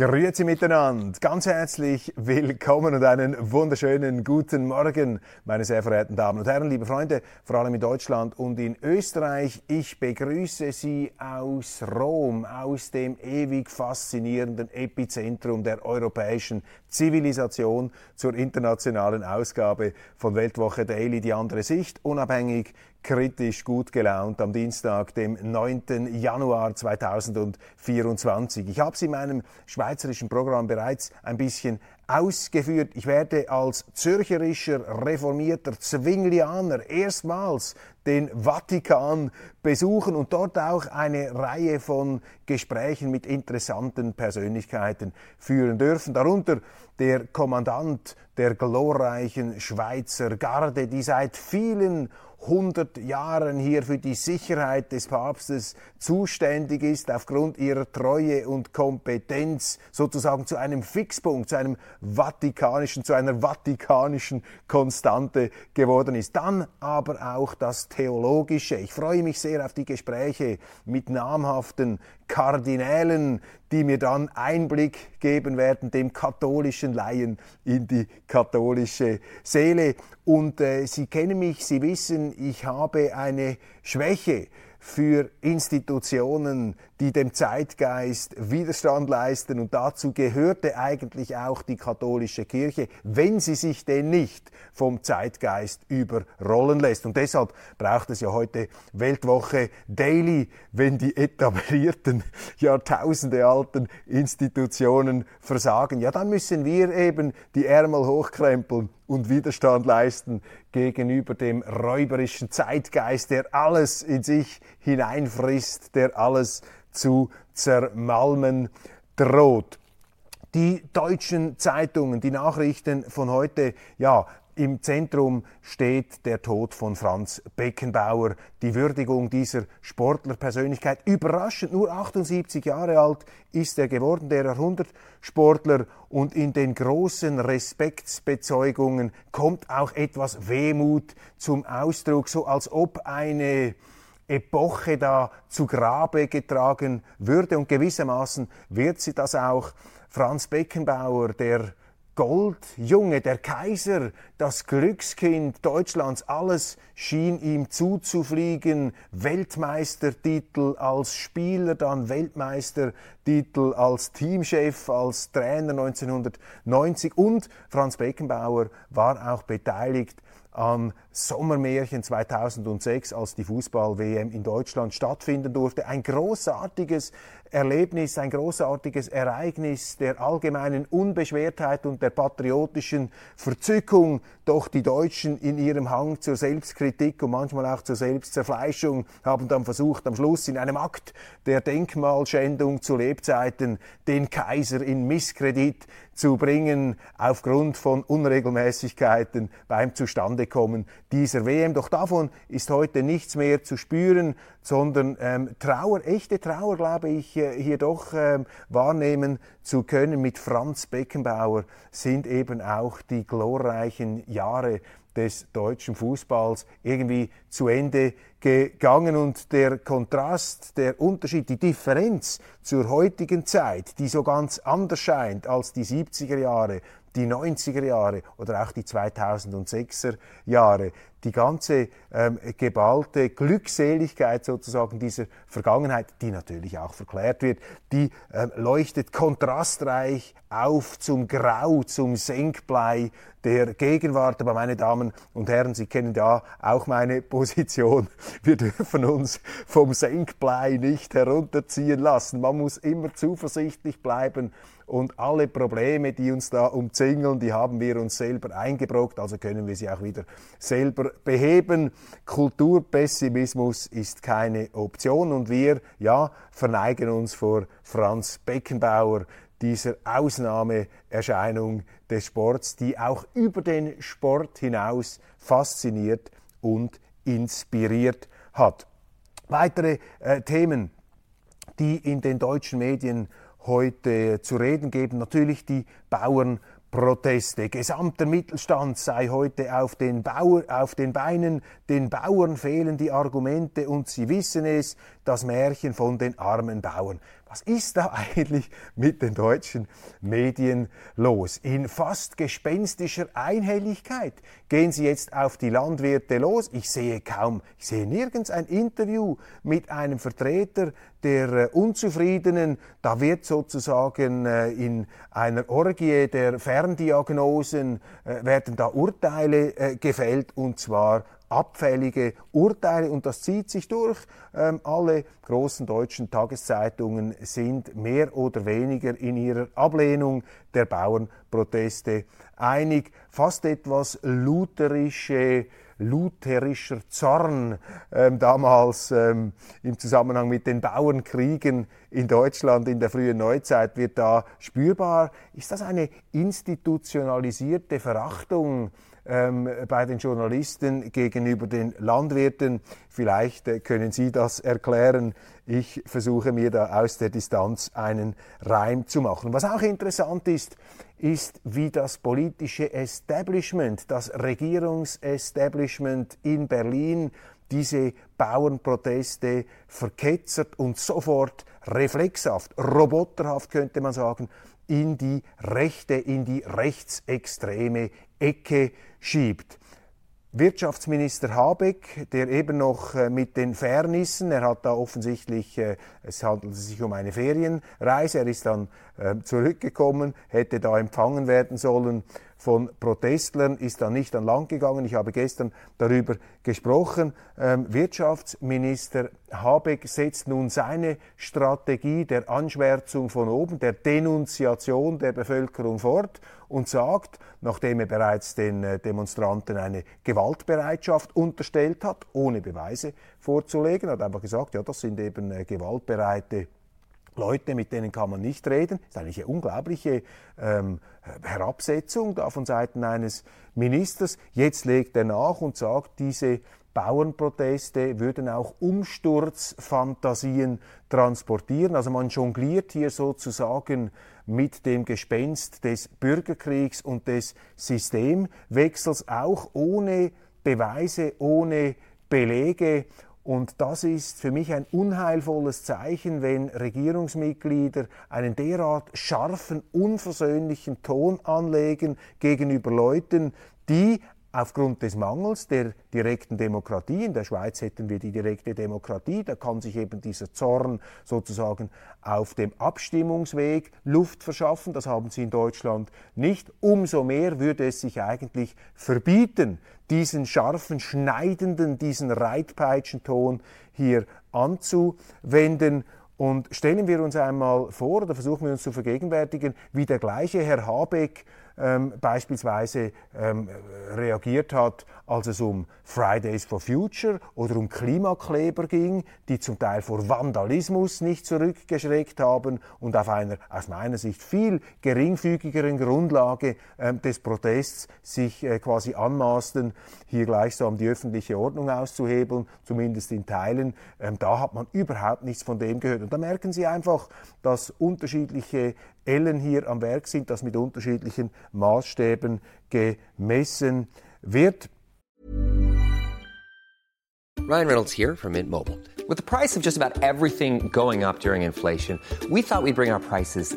Grüezi miteinander, ganz herzlich willkommen und einen wunderschönen guten Morgen, meine sehr verehrten Damen und Herren, liebe Freunde, vor allem in Deutschland und in Österreich. Ich begrüße Sie aus Rom, aus dem ewig faszinierenden Epizentrum der europäischen Zivilisation zur internationalen Ausgabe von Weltwoche Daily, die andere Sicht, unabhängig, kritisch gut gelaunt am Dienstag, dem 9. Januar 2024. Ich habe es in meinem schweizerischen Programm bereits ein bisschen ausgeführt. Ich werde als zürcherischer reformierter Zwinglianer erstmals den Vatikan besuchen und dort auch eine Reihe von Gesprächen mit interessanten Persönlichkeiten führen dürfen. Darunter der Kommandant der glorreichen Schweizer Garde, die seit vielen 100 Jahren hier für die Sicherheit des Papstes zuständig ist, aufgrund ihrer Treue und Kompetenz sozusagen zu einem Fixpunkt, zu einem vatikanischen, zu einer vatikanischen Konstante geworden ist. Dann aber auch das Theologische. Ich freue mich sehr auf die Gespräche mit namhaften Kardinälen, die mir dann Einblick geben werden, dem katholischen Laien in die katholische Seele. Und äh, Sie kennen mich, Sie wissen, ich habe eine Schwäche für Institutionen, die dem Zeitgeist Widerstand leisten. Und dazu gehörte eigentlich auch die katholische Kirche, wenn sie sich denn nicht vom Zeitgeist überrollen lässt. Und deshalb braucht es ja heute Weltwoche Daily, wenn die etablierten, Jahrtausende alten Institutionen versagen. Ja, dann müssen wir eben die Ärmel hochkrempeln und Widerstand leisten gegenüber dem räuberischen Zeitgeist, der alles in sich hineinfrisst, der alles zu zermalmen droht. Die deutschen Zeitungen, die Nachrichten von heute, ja, im Zentrum steht der Tod von Franz Beckenbauer, die Würdigung dieser Sportlerpersönlichkeit. Überraschend, nur 78 Jahre alt ist er geworden, der Jahrhundertsportler. Und in den großen Respektsbezeugungen kommt auch etwas Wehmut zum Ausdruck, so als ob eine Epoche da zu Grabe getragen würde. Und gewissermaßen wird sie das auch. Franz Beckenbauer, der Goldjunge, der Kaiser, das Glückskind Deutschlands, alles schien ihm zuzufliegen. Weltmeistertitel als Spieler, dann Weltmeistertitel als Teamchef, als Trainer 1990 und Franz Beckenbauer war auch beteiligt am Sommermärchen 2006, als die Fußball-WM in Deutschland stattfinden durfte. Ein großartiges Erlebnis, ein großartiges Ereignis der allgemeinen Unbeschwertheit und der patriotischen Verzückung. Doch die Deutschen in ihrem Hang zur Selbstkritik und manchmal auch zur Selbstzerfleischung haben dann versucht, am Schluss in einem Akt der Denkmalschändung zu Lebzeiten den Kaiser in Misskredit zu bringen aufgrund von Unregelmäßigkeiten beim Zustandekommen dieser WM. Doch davon ist heute nichts mehr zu spüren, sondern ähm, Trauer, echte Trauer, glaube ich, äh, hier doch ähm, wahrnehmen zu können mit Franz Beckenbauer sind eben auch die glorreichen Jahre des deutschen Fußballs irgendwie zu Ende gegangen. Und der Kontrast, der Unterschied, die Differenz zur heutigen Zeit, die so ganz anders scheint als die 70er Jahre, die 90er Jahre oder auch die 2006er Jahre, die ganze ähm, geballte Glückseligkeit sozusagen dieser Vergangenheit, die natürlich auch verklärt wird, die ähm, leuchtet kontrastreich auf zum Grau, zum Senkblei der Gegenwart. Aber meine Damen und Herren, Sie kennen ja auch meine Position. Wir dürfen uns vom Senkblei nicht herunterziehen lassen. Man muss immer zuversichtlich bleiben und alle Probleme, die uns da umzingeln, die haben wir uns selber eingebrockt, also können wir sie auch wieder selber beheben. Kulturpessimismus ist keine Option und wir, ja, verneigen uns vor Franz Beckenbauer, dieser Ausnahmeerscheinung des Sports, die auch über den Sport hinaus fasziniert und inspiriert hat. Weitere äh, Themen, die in den deutschen Medien heute zu reden geben, natürlich die Bauern Proteste. Gesamter Mittelstand sei heute auf den, Bauer, auf den Beinen, den Bauern fehlen die Argumente und sie wissen es, das Märchen von den armen Bauern. Was ist da eigentlich mit den deutschen Medien los? In fast gespenstischer Einhelligkeit gehen sie jetzt auf die Landwirte los. Ich sehe kaum, ich sehe nirgends ein Interview mit einem Vertreter der äh, Unzufriedenen. Da wird sozusagen äh, in einer Orgie der Ferndiagnosen äh, werden da Urteile gefällt und zwar abfällige Urteile und das zieht sich durch. Ähm, alle großen deutschen Tageszeitungen sind mehr oder weniger in ihrer Ablehnung der Bauernproteste einig. Fast etwas lutherische lutherischer Zorn ähm, damals ähm, im Zusammenhang mit den Bauernkriegen in Deutschland in der frühen Neuzeit wird da spürbar. Ist das eine institutionalisierte Verachtung ähm, bei den Journalisten gegenüber den Landwirten. Vielleicht äh, können Sie das erklären. Ich versuche mir da aus der Distanz einen Reim zu machen. Was auch interessant ist, ist, wie das politische Establishment, das Regierungsestablishment in Berlin diese Bauernproteste verketzert und sofort reflexhaft, roboterhaft könnte man sagen, in die rechte, in die rechtsextreme Ecke schiebt. Wirtschaftsminister Habeck, der eben noch äh, mit den Fairnissen, er hat da offensichtlich, äh, es handelt sich um eine Ferienreise, er ist dann äh, zurückgekommen, hätte da empfangen werden sollen von Protestlern, ist dann nicht an Land gegangen. Ich habe gestern darüber gesprochen. Ähm, Wirtschaftsminister Habeck setzt nun seine Strategie der Anschwärzung von oben, der Denunziation der Bevölkerung fort und sagt, nachdem er bereits den äh, Demonstranten eine Gewaltbereitschaft unterstellt hat, ohne Beweise vorzulegen, hat einfach gesagt, ja, das sind eben äh, gewaltbereite Leute, mit denen kann man nicht reden. Das ist eigentlich eine unglaubliche ähm, Herabsetzung da von Seiten eines Ministers. Jetzt legt er nach und sagt, diese Bauernproteste würden auch Umsturzfantasien transportieren. Also man jongliert hier sozusagen mit dem Gespenst des Bürgerkriegs und des Systemwechsels, auch ohne Beweise, ohne Belege. Und das ist für mich ein unheilvolles Zeichen, wenn Regierungsmitglieder einen derart scharfen, unversöhnlichen Ton anlegen gegenüber Leuten, die aufgrund des Mangels der direkten Demokratie, in der Schweiz hätten wir die direkte Demokratie, da kann sich eben dieser Zorn sozusagen auf dem Abstimmungsweg Luft verschaffen, das haben sie in Deutschland nicht. Umso mehr würde es sich eigentlich verbieten, diesen scharfen, schneidenden, diesen Reitpeitschenton hier anzuwenden. Und stellen wir uns einmal vor, oder versuchen wir uns zu vergegenwärtigen, wie der gleiche Herr Habeck ähm, beispielsweise ähm, reagiert hat, als es um Fridays for Future oder um Klimakleber ging, die zum Teil vor Vandalismus nicht zurückgeschreckt haben und auf einer aus meiner Sicht viel geringfügigeren Grundlage ähm, des Protests sich äh, quasi anmaßten, hier gleichsam die öffentliche Ordnung auszuhebeln, zumindest in Teilen. Ähm, da hat man überhaupt nichts von dem gehört. Und da merken Sie einfach, dass unterschiedliche Ellen hier am Werk sind, dass mit unterschiedlichen Maßstäben gemessen wird. Ryan Reynolds here from Mint Mobile. With the price of just about everything going up during inflation, we thought we'd bring our prices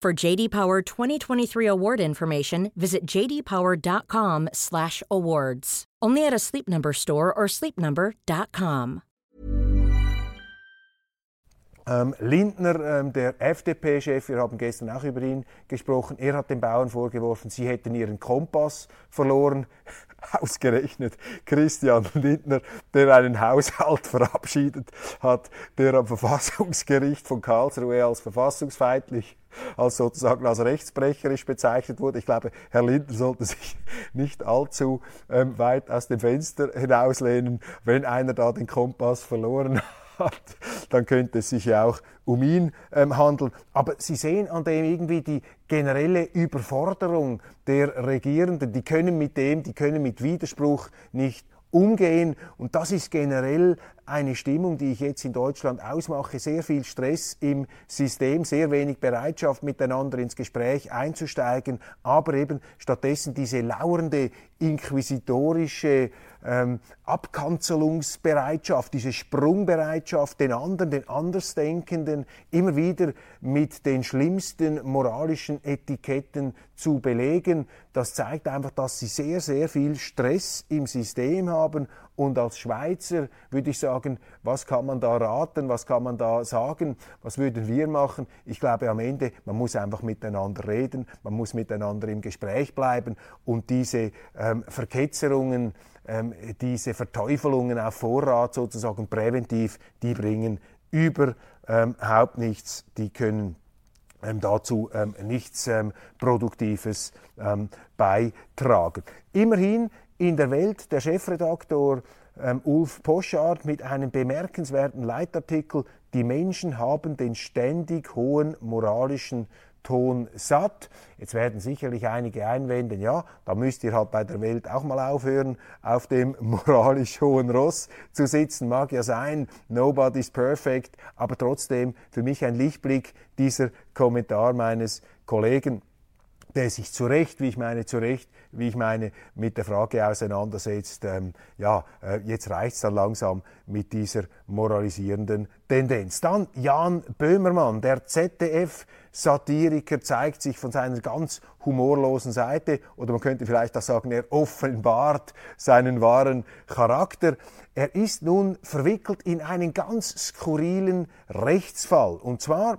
For JD Power 2023 award information, visit jdpower.com/awards. Only at a Sleep Number store or sleepnumber.com. Ähm, Lindner, ähm, der FDP-Chef, wir haben gestern auch über ihn gesprochen, er hat den Bauern vorgeworfen, sie hätten ihren Kompass verloren. Ausgerechnet Christian Lindner, der einen Haushalt verabschiedet hat, der am Verfassungsgericht von Karlsruhe als verfassungsfeindlich als sozusagen als rechtsbrecherisch bezeichnet wurde. Ich glaube, Herr Lindner sollte sich nicht allzu ähm, weit aus dem Fenster hinauslehnen, wenn einer da den Kompass verloren hat hat, dann könnte es sich ja auch um ihn ähm, handeln. Aber Sie sehen an dem irgendwie die generelle Überforderung der Regierenden. Die können mit dem, die können mit Widerspruch nicht umgehen. Und das ist generell eine Stimmung, die ich jetzt in Deutschland ausmache. Sehr viel Stress im System, sehr wenig Bereitschaft, miteinander ins Gespräch einzusteigen, aber eben stattdessen diese lauernde inquisitorische ähm, Abkanzelungsbereitschaft, diese Sprungbereitschaft, den anderen, den Andersdenkenden immer wieder mit den schlimmsten moralischen Etiketten zu belegen. Das zeigt einfach, dass sie sehr, sehr viel Stress im System haben und als Schweizer würde ich sagen, was kann man da raten, was kann man da sagen, was würden wir machen? Ich glaube am Ende, man muss einfach miteinander reden, man muss miteinander im Gespräch bleiben und diese ähm, Verketzerungen, ähm, diese Verteufelungen auf Vorrat sozusagen präventiv, die bringen überhaupt ähm, nichts, die können ähm, dazu ähm, nichts ähm, Produktives ähm, beitragen. Immerhin in der Welt der Chefredaktor ähm, Ulf Poschardt mit einem bemerkenswerten Leitartikel Die Menschen haben den ständig hohen moralischen Ton satt. Jetzt werden sicherlich einige einwenden, ja, da müsst ihr halt bei der Welt auch mal aufhören, auf dem moralisch hohen Ross zu sitzen. Mag ja sein, nobody's perfect, aber trotzdem für mich ein Lichtblick dieser Kommentar meines Kollegen der sich zu Recht, wie ich meine, zu Recht, wie ich meine, mit der Frage auseinandersetzt, ähm, ja, äh, jetzt reicht's dann langsam mit dieser moralisierenden Tendenz. Dann Jan Böhmermann, der ZDF-Satiriker, zeigt sich von seiner ganz humorlosen Seite, oder man könnte vielleicht auch sagen, er offenbart seinen wahren Charakter. Er ist nun verwickelt in einen ganz skurrilen Rechtsfall. Und zwar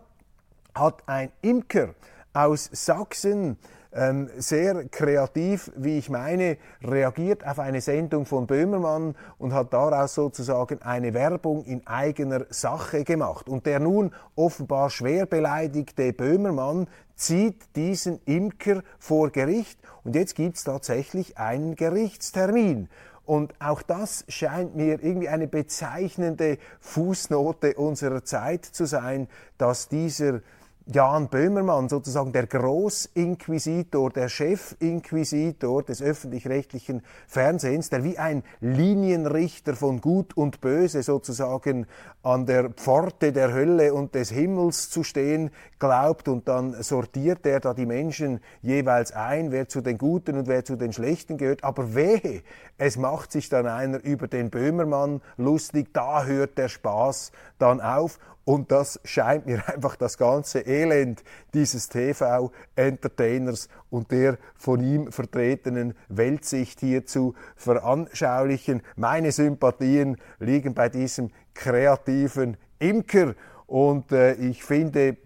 hat ein Imker, aus Sachsen ähm, sehr kreativ, wie ich meine, reagiert auf eine Sendung von Böhmermann und hat daraus sozusagen eine Werbung in eigener Sache gemacht. Und der nun offenbar schwer beleidigte Böhmermann zieht diesen Imker vor Gericht und jetzt gibt es tatsächlich einen Gerichtstermin. Und auch das scheint mir irgendwie eine bezeichnende Fußnote unserer Zeit zu sein, dass dieser Jan Böhmermann, sozusagen der Großinquisitor, der Chefinquisitor des öffentlich-rechtlichen Fernsehens, der wie ein Linienrichter von Gut und Böse sozusagen an der Pforte der Hölle und des Himmels zu stehen glaubt und dann sortiert er da die Menschen jeweils ein, wer zu den Guten und wer zu den Schlechten gehört. Aber wehe, es macht sich dann einer über den Böhmermann lustig, da hört der Spaß dann auf und das scheint mir einfach das ganze Elend dieses TV-Entertainers und der von ihm vertretenen Weltsicht hier zu veranschaulichen. Meine Sympathien liegen bei diesem kreativen Imker und äh, ich finde,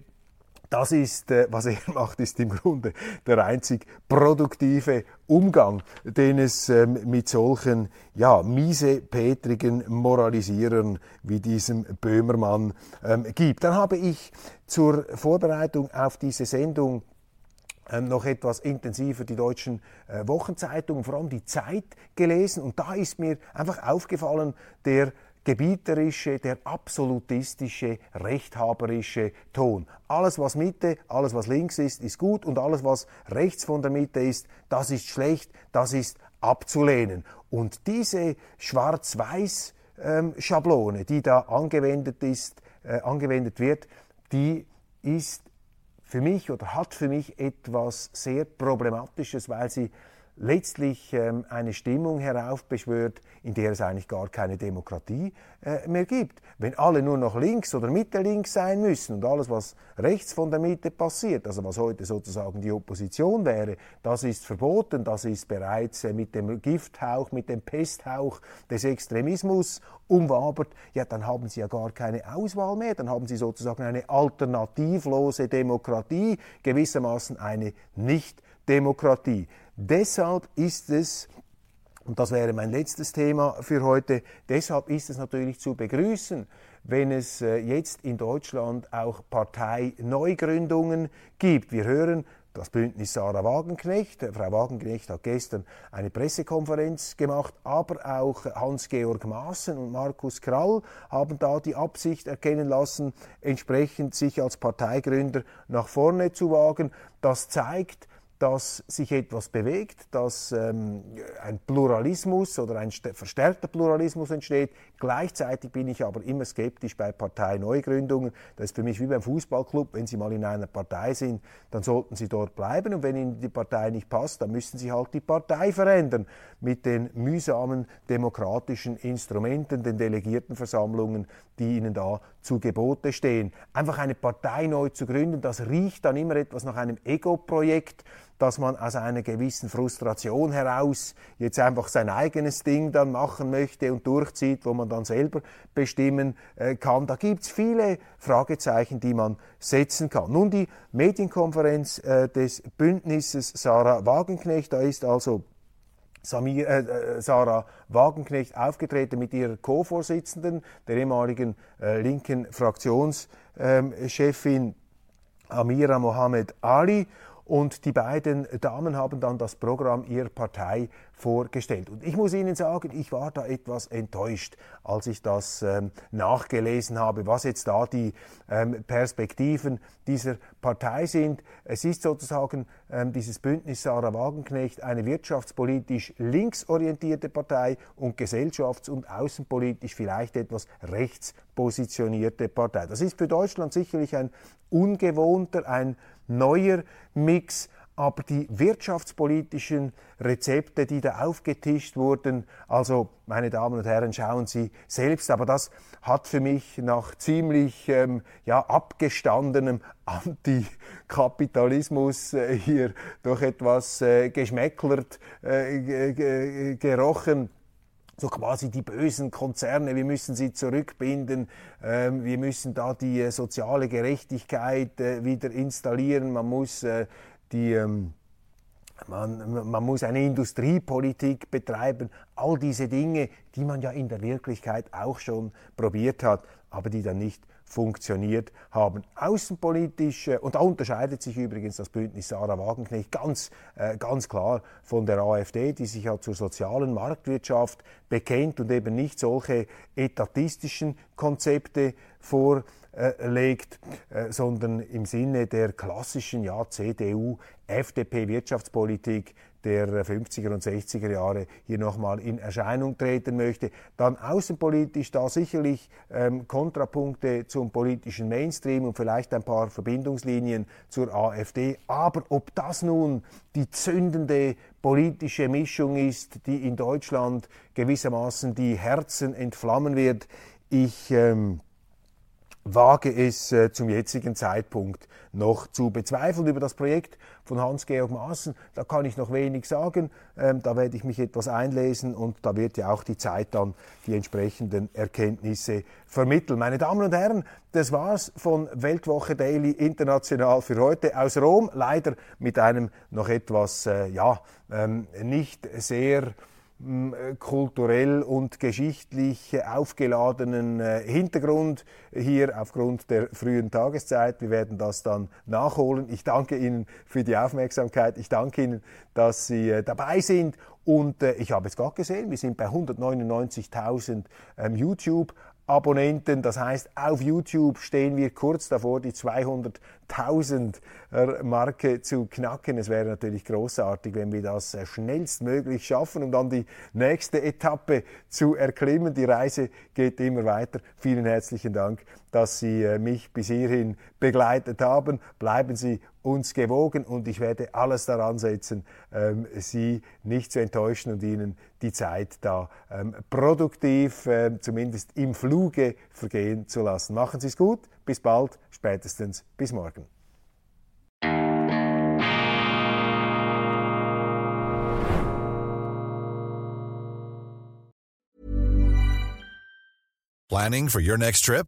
das ist, äh, was er macht, ist im Grunde der einzig produktive Umgang, den es ähm, mit solchen, ja, miesepetrigen Moralisierern wie diesem Böhmermann ähm, gibt. Dann habe ich zur Vorbereitung auf diese Sendung ähm, noch etwas intensiver die deutschen äh, Wochenzeitungen, vor allem die Zeit gelesen. Und da ist mir einfach aufgefallen, der gebieterische, der absolutistische, rechthaberische Ton. Alles, was Mitte, alles, was links ist, ist gut und alles, was rechts von der Mitte ist, das ist schlecht, das ist abzulehnen. Und diese Schwarz-Weiß-Schablone, die da angewendet ist, äh, angewendet wird, die ist für mich oder hat für mich etwas sehr Problematisches, weil sie letztlich ähm, eine Stimmung heraufbeschwört, in der es eigentlich gar keine Demokratie äh, mehr gibt. Wenn alle nur noch links oder Mitte links sein müssen und alles, was rechts von der Mitte passiert, also was heute sozusagen die Opposition wäre, das ist verboten, das ist bereits äh, mit dem Gifthauch, mit dem Pesthauch des Extremismus umwabert, ja, dann haben sie ja gar keine Auswahl mehr, dann haben sie sozusagen eine alternativlose Demokratie, gewissermaßen eine Nicht-Demokratie. Deshalb ist es, und das wäre mein letztes Thema für heute, deshalb ist es natürlich zu begrüßen, wenn es äh, jetzt in Deutschland auch Parteineugründungen gibt. Wir hören das Bündnis Sarah Wagenknecht. Frau Wagenknecht hat gestern eine Pressekonferenz gemacht, aber auch Hans-Georg Maaßen und Markus Krall haben da die Absicht erkennen lassen, entsprechend sich als Parteigründer nach vorne zu wagen. Das zeigt, dass sich etwas bewegt, dass ähm, ein Pluralismus oder ein verstärkter Pluralismus entsteht. Gleichzeitig bin ich aber immer skeptisch bei Parteineugründungen. Das ist für mich wie beim Fußballclub. Wenn Sie mal in einer Partei sind, dann sollten Sie dort bleiben. Und wenn Ihnen die Partei nicht passt, dann müssen Sie halt die Partei verändern mit den mühsamen demokratischen Instrumenten, den Delegiertenversammlungen, die Ihnen da zu Gebote stehen. Einfach eine Partei neu zu gründen, das riecht dann immer etwas nach einem Ego-Projekt dass man aus einer gewissen Frustration heraus jetzt einfach sein eigenes Ding dann machen möchte und durchzieht, wo man dann selber bestimmen äh, kann. Da gibt es viele Fragezeichen, die man setzen kann. Nun die Medienkonferenz äh, des Bündnisses Sarah Wagenknecht, da ist also Samir, äh, äh Sarah Wagenknecht aufgetreten mit ihrer Co-Vorsitzenden, der ehemaligen äh, linken Fraktionschefin Amira Mohamed Ali und die beiden Damen haben dann das Programm ihrer Partei vorgestellt. Und ich muss Ihnen sagen, ich war da etwas enttäuscht, als ich das ähm, nachgelesen habe, was jetzt da die ähm, Perspektiven dieser Partei sind. Es ist sozusagen ähm, dieses Bündnis Sarah Wagenknecht eine wirtschaftspolitisch linksorientierte Partei und gesellschafts- und außenpolitisch vielleicht etwas rechtspositionierte Partei. Das ist für Deutschland sicherlich ein ungewohnter, ein neuer Mix, aber die wirtschaftspolitischen Rezepte, die da aufgetischt wurden, also meine Damen und Herren, schauen Sie selbst, aber das hat für mich nach ziemlich ähm, ja, abgestandenem Antikapitalismus äh, hier doch etwas äh, geschmäcklert äh, gerochen so quasi die bösen Konzerne, wir müssen sie zurückbinden, ähm, wir müssen da die äh, soziale Gerechtigkeit äh, wieder installieren, man muss äh, die ähm, man, man, muss eine Industriepolitik betreiben, all diese Dinge, die man ja in der Wirklichkeit auch schon probiert hat, aber die dann nicht funktioniert haben. Außenpolitisch, und da unterscheidet sich übrigens das Bündnis Sarah Wagenknecht ganz, äh, ganz klar von der AfD, die sich ja zur sozialen Marktwirtschaft bekennt und eben nicht solche etatistischen Konzepte vorlegt, äh, sondern im Sinne der klassischen ja, CDU, FDP-Wirtschaftspolitik der 50er und 60er Jahre hier nochmal in Erscheinung treten möchte. Dann außenpolitisch da sicherlich ähm, Kontrapunkte zum politischen Mainstream und vielleicht ein paar Verbindungslinien zur AfD. Aber ob das nun die zündende politische Mischung ist, die in Deutschland gewissermaßen die Herzen entflammen wird, ich ähm, wage es äh, zum jetzigen Zeitpunkt noch zu bezweifeln. Über das Projekt von Hans-Georg Maaßen, da kann ich noch wenig sagen. Ähm, da werde ich mich etwas einlesen und da wird ja auch die Zeit dann die entsprechenden Erkenntnisse vermitteln. Meine Damen und Herren, das war's von Weltwoche Daily International für heute aus Rom. Leider mit einem noch etwas, äh, ja, ähm, nicht sehr kulturell und geschichtlich aufgeladenen äh, Hintergrund hier aufgrund der frühen Tageszeit. Wir werden das dann nachholen. Ich danke Ihnen für die Aufmerksamkeit. Ich danke Ihnen, dass Sie äh, dabei sind. Und äh, ich habe es gerade gesehen, wir sind bei 199.000 ähm, YouTube Abonnenten. Das heißt, auf YouTube stehen wir kurz davor, die 200.000 Marke zu knacken. Es wäre natürlich großartig, wenn wir das äh, schnellstmöglich schaffen, um dann die nächste Etappe zu erklimmen. Die Reise geht immer weiter. Vielen herzlichen Dank, dass Sie äh, mich bis hierhin begleitet haben. Bleiben Sie uns gewogen und ich werde alles daran setzen, ähm, Sie nicht zu enttäuschen und Ihnen die Zeit da ähm, produktiv, äh, zumindest im Fluge, vergehen zu lassen. Machen Sie es gut, bis bald, spätestens bis morgen. Planning for your next trip?